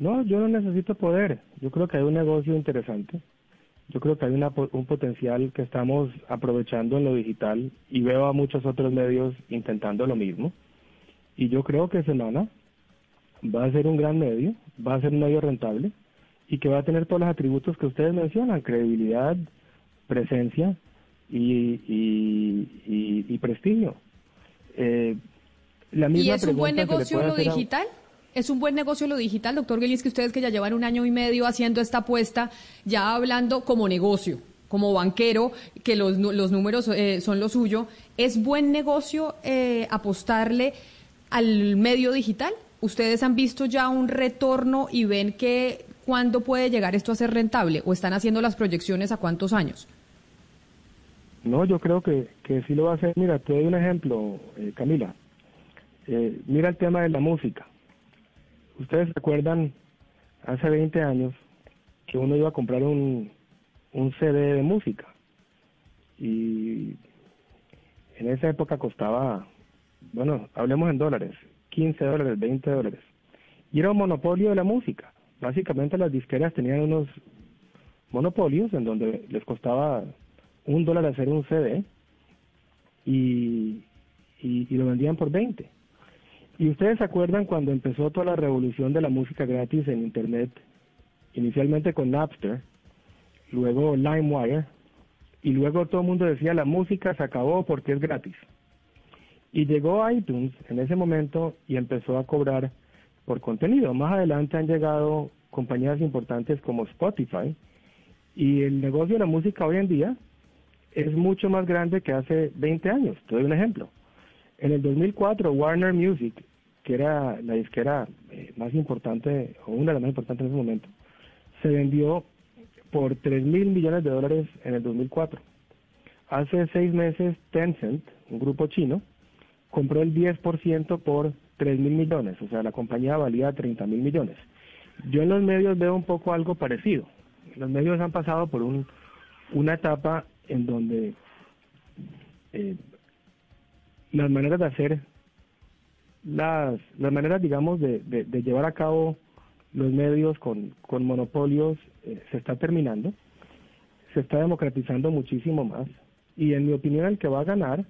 No, yo no necesito poder. Yo creo que hay un negocio interesante. Yo creo que hay una, un potencial que estamos aprovechando en lo digital y veo a muchos otros medios intentando lo mismo. Y yo creo que Semana va a ser un gran medio, va a ser un medio rentable y que va a tener todos los atributos que ustedes mencionan, credibilidad, presencia y, y, prestigio. Eh, la misma ¿Y es un buen negocio lo digital? ¿Es un buen negocio lo digital, doctor que ustedes que ya llevan un año y medio haciendo esta apuesta, ya hablando como negocio, como banquero, que los, números eh, son lo suyo, ¿es buen negocio eh, apostarle al medio digital? ¿Ustedes han visto ya un retorno y ven que cuándo puede llegar esto a ser rentable o están haciendo las proyecciones a cuántos años? No, yo creo que, que sí lo va a hacer. Mira, te doy un ejemplo, eh, Camila. mira el tema de la música. Ustedes se acuerdan hace 20 años que uno iba a comprar un, un CD de música y en esa época costaba, bueno, hablemos en dólares, 15 dólares, 20 dólares. Y era un monopolio de la música. Básicamente las disqueras tenían unos monopolios en donde les costaba un dólar hacer un CD y, y, y lo vendían por 20. Y ustedes se acuerdan cuando empezó toda la revolución de la música gratis en Internet, inicialmente con Napster, luego LimeWire, y luego todo el mundo decía la música se acabó porque es gratis. Y llegó iTunes en ese momento y empezó a cobrar por contenido. Más adelante han llegado compañías importantes como Spotify y el negocio de la música hoy en día es mucho más grande que hace 20 años. Te doy un ejemplo. En el 2004 Warner Music que era la disquera eh, más importante, o una de las más importantes en ese momento, se vendió por 3 mil millones de dólares en el 2004. Hace seis meses Tencent, un grupo chino, compró el 10% por 3 mil millones, o sea, la compañía valía 30 mil millones. Yo en los medios veo un poco algo parecido. Los medios han pasado por un, una etapa en donde eh, las maneras de hacer las, las maneras, digamos, de, de, llevar a cabo los medios con, con monopolios eh, se está terminando, se está democratizando muchísimo más y en mi opinión el que va a ganar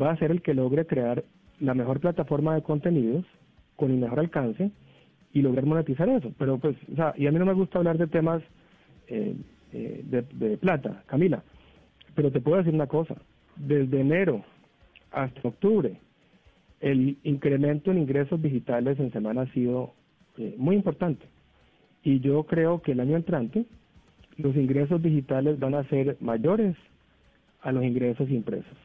va a ser el que logre crear la mejor plataforma de contenidos con el mejor alcance y lograr monetizar eso. Pero pues, o sea, y a mí no me gusta hablar de temas eh, eh, de, de plata, Camila, pero te puedo decir una cosa, desde enero hasta octubre el incremento en ingresos digitales en semana ha sido eh, muy importante. Y yo creo que el año entrante los ingresos digitales van a ser mayores a los ingresos impresos.